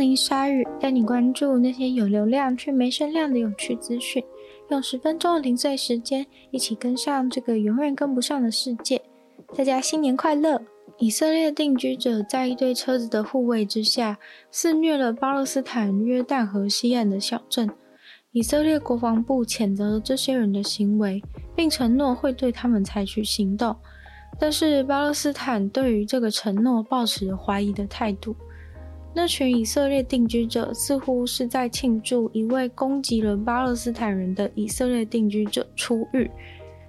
林鲨语，带你关注那些有流量却没声量的有趣资讯。用十分钟的零碎时间，一起跟上这个永远跟不上的世界。大家新年快乐！以色列定居者在一堆车子的护卫之下，肆虐了巴勒斯坦约旦河西岸的小镇。以色列国防部谴责了这些人的行为，并承诺会对他们采取行动。但是巴勒斯坦对于这个承诺抱持怀疑的态度。那群以色列定居者似乎是在庆祝一位攻击了巴勒斯坦人的以色列定居者出狱。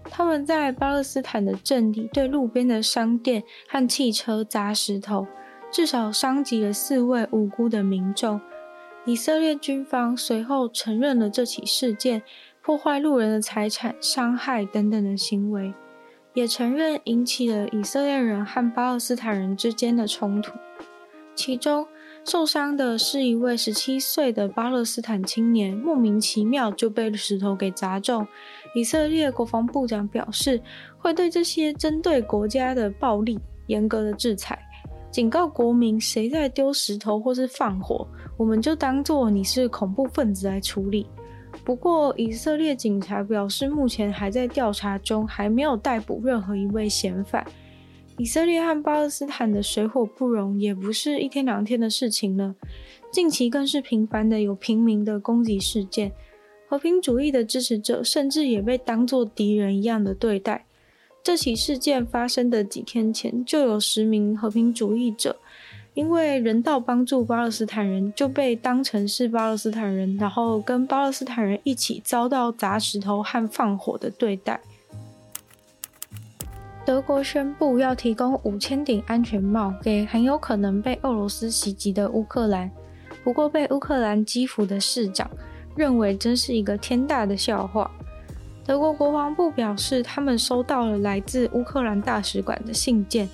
他们在巴勒斯坦的镇里对路边的商店和汽车砸石头，至少伤及了四位无辜的民众。以色列军方随后承认了这起事件破坏路人的财产、伤害等等的行为，也承认引起了以色列人和巴勒斯坦人之间的冲突。其中受伤的是一位十七岁的巴勒斯坦青年，莫名其妙就被石头给砸中。以色列国防部长表示，会对这些针对国家的暴力严格的制裁，警告国民：谁在丢石头或是放火，我们就当作你是恐怖分子来处理。不过，以色列警察表示，目前还在调查中，还没有逮捕任何一位嫌犯。以色列和巴勒斯坦的水火不容，也不是一天两天的事情了，近期更是频繁的有平民的攻击事件。和平主义的支持者甚至也被当作敌人一样的对待。这起事件发生的几天前，就有十名和平主义者因为人道帮助巴勒斯坦人，就被当成是巴勒斯坦人，然后跟巴勒斯坦人一起遭到砸石头和放火的对待。德国宣布要提供五千顶安全帽给很有可能被俄罗斯袭击的乌克兰，不过被乌克兰基辅的市长。认为真是一个天大的笑话。德国国防部表示，他们收到了来自乌克兰大使馆的信件，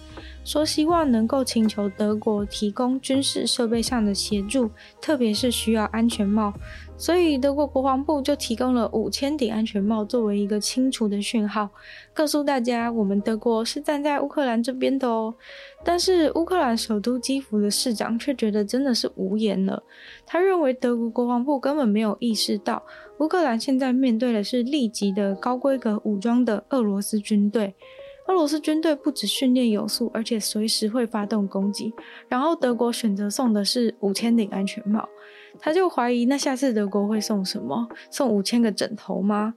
说希望能够请求德国提供军事设备上的协助，特别是需要安全帽。所以德国国防部就提供了五千顶安全帽，作为一个清除的讯号，告诉大家我们德国是站在乌克兰这边的哦。但是乌克兰首都基辅的市长却觉得真的是无言了。他认为德国国防部根本没有意识到，乌克兰现在面对的是立即的高规格武装的俄罗斯军队。俄罗斯军队不止训练有素，而且随时会发动攻击。然后德国选择送的是五千顶安全帽。他就怀疑，那下次德国会送什么？送五千个枕头吗？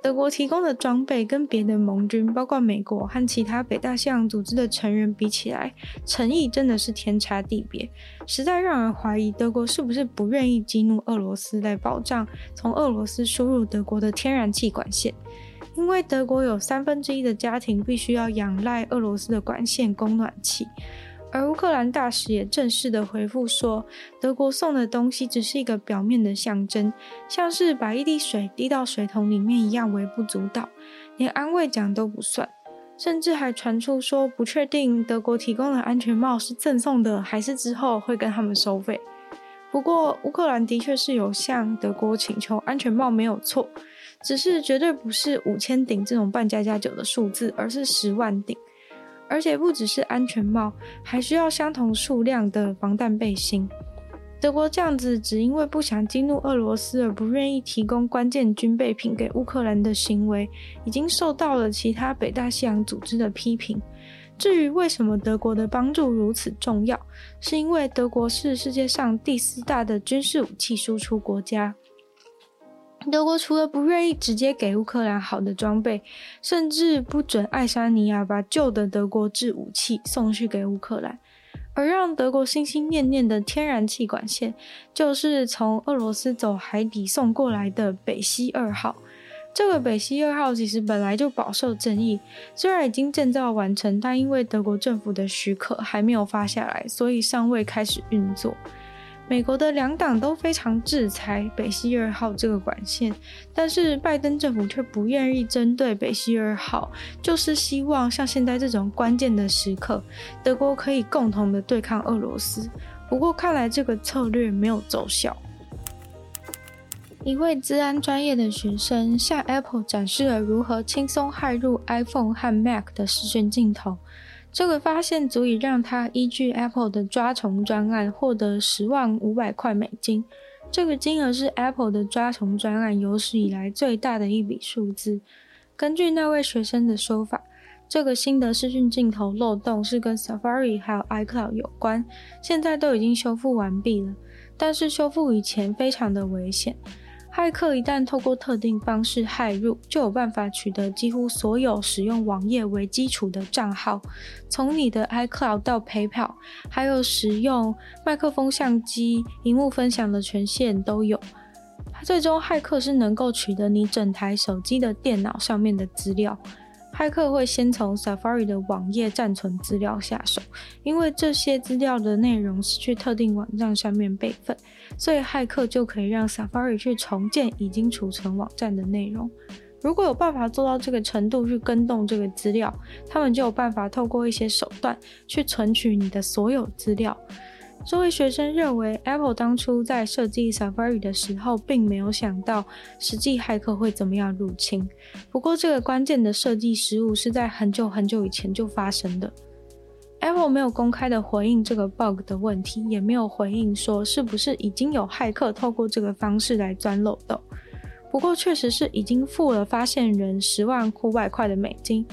德国提供的装备跟别的盟军，包括美国和其他北大西洋组织的成员比起来，诚意真的是天差地别，实在让人怀疑德国是不是不愿意激怒俄罗斯来保障从俄罗斯输入德国的天然气管线，因为德国有三分之一的家庭必须要仰赖俄罗斯的管线供暖气。而乌克兰大使也正式的回复说，德国送的东西只是一个表面的象征，像是把一滴水滴到水桶里面一样微不足道，连安慰奖都不算，甚至还传出说不确定德国提供的安全帽是赠送的，还是之后会跟他们收费。不过乌克兰的确是有向德国请求安全帽，没有错，只是绝对不是五千顶这种半家家酒的数字，而是十万顶。而且不只是安全帽，还需要相同数量的防弹背心。德国这样子只因为不想激怒俄罗斯而不愿意提供关键军备品给乌克兰的行为，已经受到了其他北大西洋组织的批评。至于为什么德国的帮助如此重要，是因为德国是世界上第四大的军事武器输出国家。德国除了不愿意直接给乌克兰好的装备，甚至不准爱沙尼亚把旧的德国制武器送去给乌克兰，而让德国心心念念的天然气管线，就是从俄罗斯走海底送过来的北溪二号。这个北溪二号其实本来就饱受争议，虽然已经建造完成，但因为德国政府的许可还没有发下来，所以尚未开始运作。美国的两党都非常制裁北溪二号这个管线，但是拜登政府却不愿意针对北溪二号，就是希望像现在这种关键的时刻，德国可以共同的对抗俄罗斯。不过看来这个策略没有奏效。一位治安专业的学生向 Apple 展示了如何轻松骇入 iPhone 和 Mac 的视讯镜头。这个发现足以让他依据 Apple 的抓虫专案获得十万五百块美金。这个金额是 Apple 的抓虫专案有史以来最大的一笔数字。根据那位学生的说法，这个新的视讯镜头漏洞是跟 Safari 还有 iCloud 有关，现在都已经修复完毕了，但是修复以前非常的危险。骇客一旦透过特定方式骇入，就有办法取得几乎所有使用网页为基础的账号，从你的 iCloud 到 PayPal，还有使用麦克风、相机、荧幕分享的权限都有。最终，骇客是能够取得你整台手机的电脑上面的资料。骇客会先从 Safari 的网页暂存资料下手，因为这些资料的内容是去特定网站上面备份，所以骇客就可以让 Safari 去重建已经储存网站的内容。如果有办法做到这个程度去跟动这个资料，他们就有办法透过一些手段去存取你的所有资料。这位学生认为，Apple 当初在设计 Safari 的时候，并没有想到实际骇客会怎么样入侵。不过，这个关键的设计失误是在很久很久以前就发生的。Apple 没有公开的回应这个 bug 的问题，也没有回应说是不是已经有骇客透过这个方式来钻漏洞。不过，确实是已经付了发现人十万五百块的美金。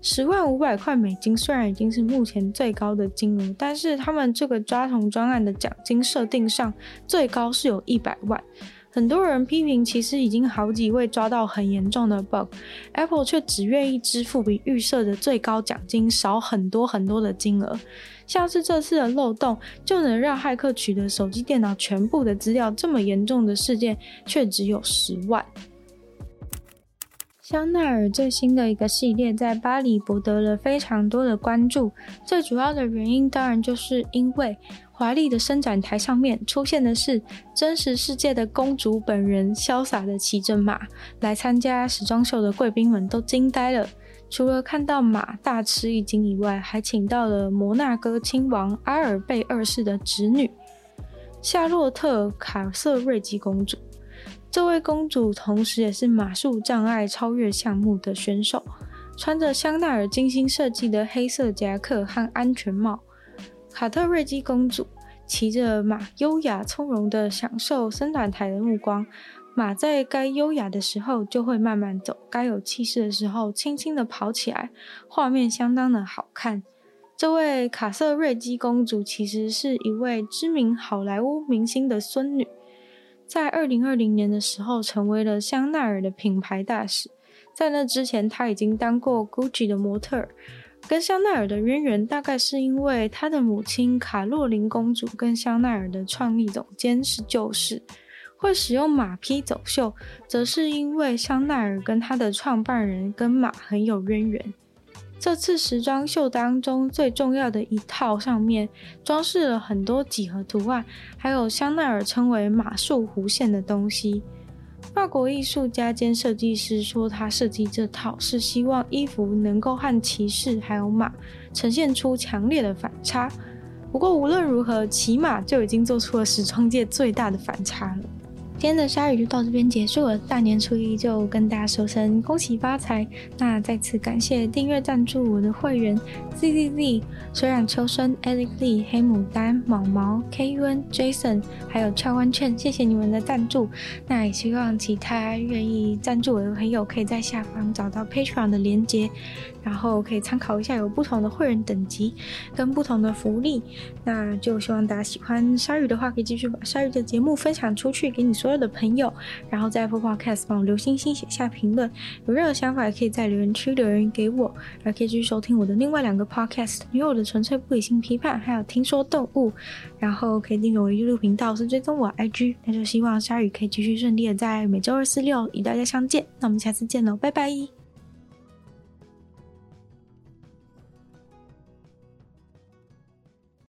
十万五百块美金虽然已经是目前最高的金额，但是他们这个抓虫专案的奖金设定上最高是有一百万。很多人批评，其实已经好几位抓到很严重的 bug，Apple 却只愿意支付比预设的最高奖金少很多很多的金额。像是这次的漏洞就能让骇客取得手机、电脑全部的资料，这么严重的事件却只有十万。香奈儿最新的一个系列在巴黎博得了非常多的关注，最主要的原因当然就是因为华丽的伸展台上面出现的是真实世界的公主本人，潇洒的骑着马来参加时装秀的贵宾们都惊呆了。除了看到马大吃一惊以外，还请到了摩纳哥亲王阿尔贝二世的侄女夏洛特卡瑟瑞吉公主。这位公主同时也是马术障碍超越项目的选手，穿着香奈儿精心设计的黑色夹克和安全帽。卡特瑞基公主骑着马，优雅从容地享受伸展台的目光。马在该优雅的时候就会慢慢走，该有气势的时候轻轻地跑起来，画面相当的好看。这位卡瑟瑞基公主其实是一位知名好莱坞明星的孙女。在二零二零年的时候，成为了香奈儿的品牌大使。在那之前，他已经当过 Gucci 的模特儿。跟香奈儿的渊源，大概是因为他的母亲卡洛琳公主跟香奈儿的创意总监是旧识。会使用马匹走秀，则是因为香奈儿跟他的创办人跟马很有渊源。这次时装秀当中最重要的一套上面装饰了很多几何图案，还有香奈儿称为马术弧线的东西。法国艺术家兼设计师说，他设计这套是希望衣服能够和骑士还有马呈现出强烈的反差。不过无论如何，骑马就已经做出了时装界最大的反差了。今天的鲨鱼就到这边结束了，大年初一就跟大家说声恭喜发财。那再次感谢订阅赞助我的会员 Z Z Z、水染秋生、Alex Lee、黑牡丹、毛毛、K U N、Jason，还有俏湾券，谢谢你们的赞助。那也希望其他愿意赞助我的朋友可以在下方找到 Patreon 的连接，然后可以参考一下有不同的会员等级跟不同的福利。那就希望大家喜欢鲨鱼的话，可以继续把鲨鱼的节目分享出去，给你说。所有的朋友，然后在 Apple Podcast 帮我留星星、写下评论。有任何想法也可以在留言区留言给我，还可以继续收听我的另外两个 Podcast，女友的纯粹不理性批判，还有听说动物。然后可以订阅我的 YouTube 频道，是追踪我 IG。那就希望鲨鱼可以继续顺利的在每周二、四、六与大家相见。那我们下次见喽，拜拜。